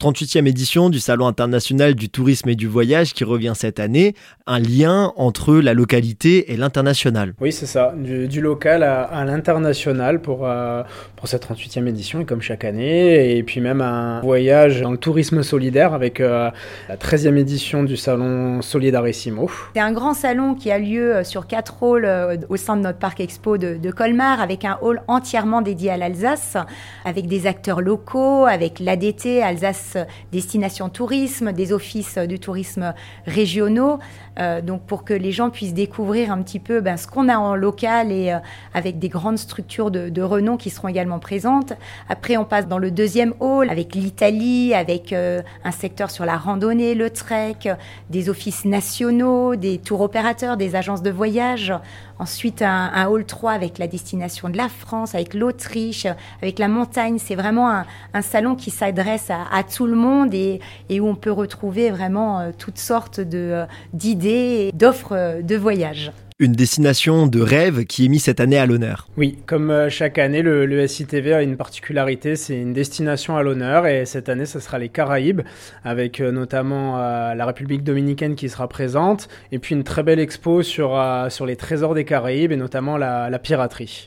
38e édition du Salon international du tourisme et du voyage qui revient cette année, un lien entre la localité et l'international. Oui, c'est ça, du, local à, l'international pour, euh, pour cette 38e édition et comme chaque année, et puis même un voyage dans le tourisme solidaire avec euh, la 13e édition du Salon Solidarissimo. C'est un grand salon qui a lieu euh, sur quatre halls au sein de notre parc expo de, de Colmar, avec un hall entièrement dédié à l'Alsace, avec des acteurs locaux, avec l'ADT, Alsace destination tourisme, des offices de tourisme régionaux, euh, donc pour que les gens puissent découvrir un petit peu ben, ce qu'on a en local et euh, avec des grandes structures de, renom qui seront également présentes. Après, on passe dans le deuxième hall avec l'Italie, avec euh, un secteur sur la randonnée, le trek, des offices nationaux, des tours opérateurs, des agences de voyage. Ensuite, un, hall 3 avec la destination de la France, avec l'Autriche, avec la montagne. C'est vraiment un, salon qui s'adresse à, à, le monde et, et, où on peut retrouver vraiment toutes sortes d'idées d'offres euh, de voyage une destination de rêve qui est mise cette année à l'honneur. Oui, comme euh, chaque année, le, SITV a une particularité, c'est une destination à l'honneur et cette année, ce sera les Caraïbes avec euh, notamment la République dominicaine qui sera présente et puis une très belle expo sur, sur les trésors des Caraïbes et notamment la piraterie.